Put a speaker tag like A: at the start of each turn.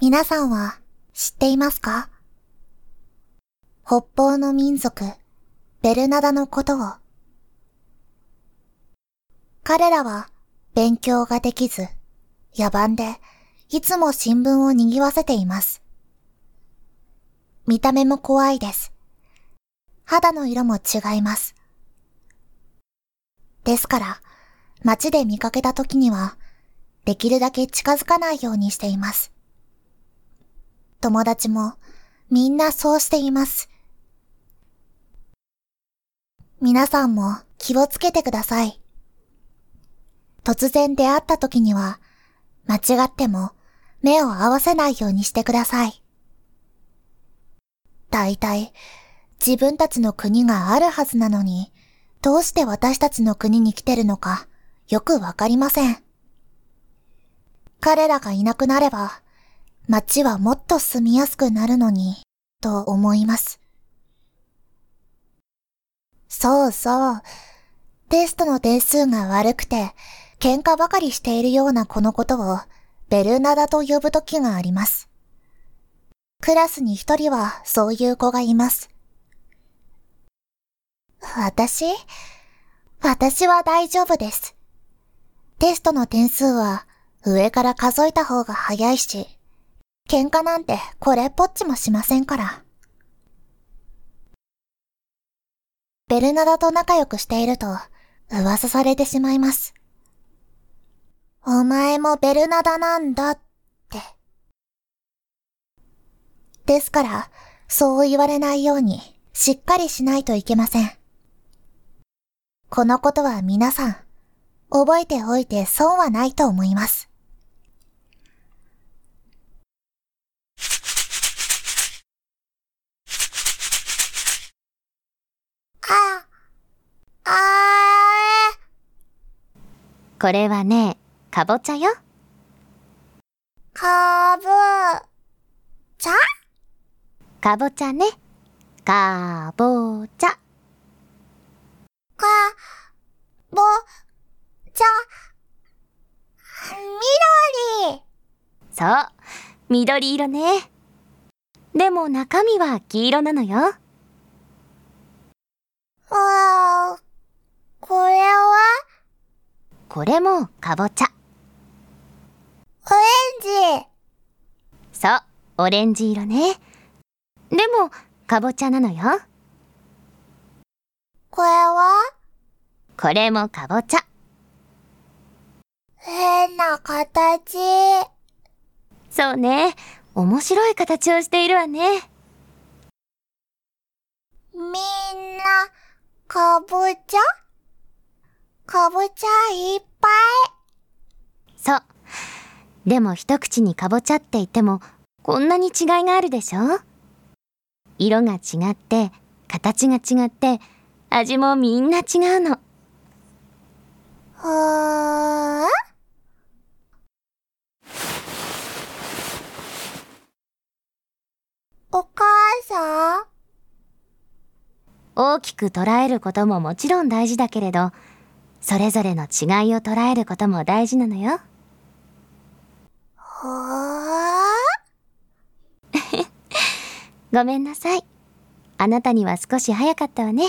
A: 皆さんは知っていますか？北方の民族、ベルナダのことを。彼らは勉強ができず、野蛮で、いつも新聞を賑わせています。見た目も怖いです。肌の色も違います。ですから、街で見かけた時には、できるだけ近づかないようにしています。友達もみんなそうしています。皆さんも気をつけてください。突然出会った時には、間違っても目を合わせないようにしてください。大体、自分たちの国があるはずなのに、どうして私たちの国に来てるのか、よくわかりません。彼らがいなくなれば、街はもっと住みやすくなるのに、と思います。そうそう。テストの点数が悪くて、喧嘩ばかりしているようなこのことを、ベルナダと呼ぶときがあります。クラスに一人はそういう子がいます。私？私は大丈夫です。テストの点数は上から数えた方が早いし、喧嘩なんてこれっぽっちもしませんから。ベルナダと仲良くしていると噂されてしまいます。お前もベルナダなんだって。ですから、そう言われないようにしっかりしないといけません。このことは皆さん、覚えておいて損はないと思います。
B: これはね、かぼちゃよ。
A: かぼちゃ
B: かぼちゃね。かぼちゃ。
A: か、ぼ、ちゃ、緑
B: そう、緑色ね。でも中身は黄色なのよ。
A: ああ、これは？
B: これもかぼちゃ。
A: オレンジ。
B: そう、オレンジ色ね。でも、かぼちゃなのよ。
A: これは？
B: これもかぼちゃ。
A: 変な形。
B: そうね。面白い形をしているわね。
A: みんな、かぼちゃ？かぼちゃいっぱい。
B: そう。でも一口にかぼちゃって言っても、こんなに違いがあるでしょ？色が違って、形が違って、味もみんな違うの。
A: はあ？お母さん？
B: 大きく捉えることももちろん大事だけれど、それぞれの違いを捉えることも大事なのよ。
A: は
B: あ？ごめんなさい。あなたには少し早かったわね。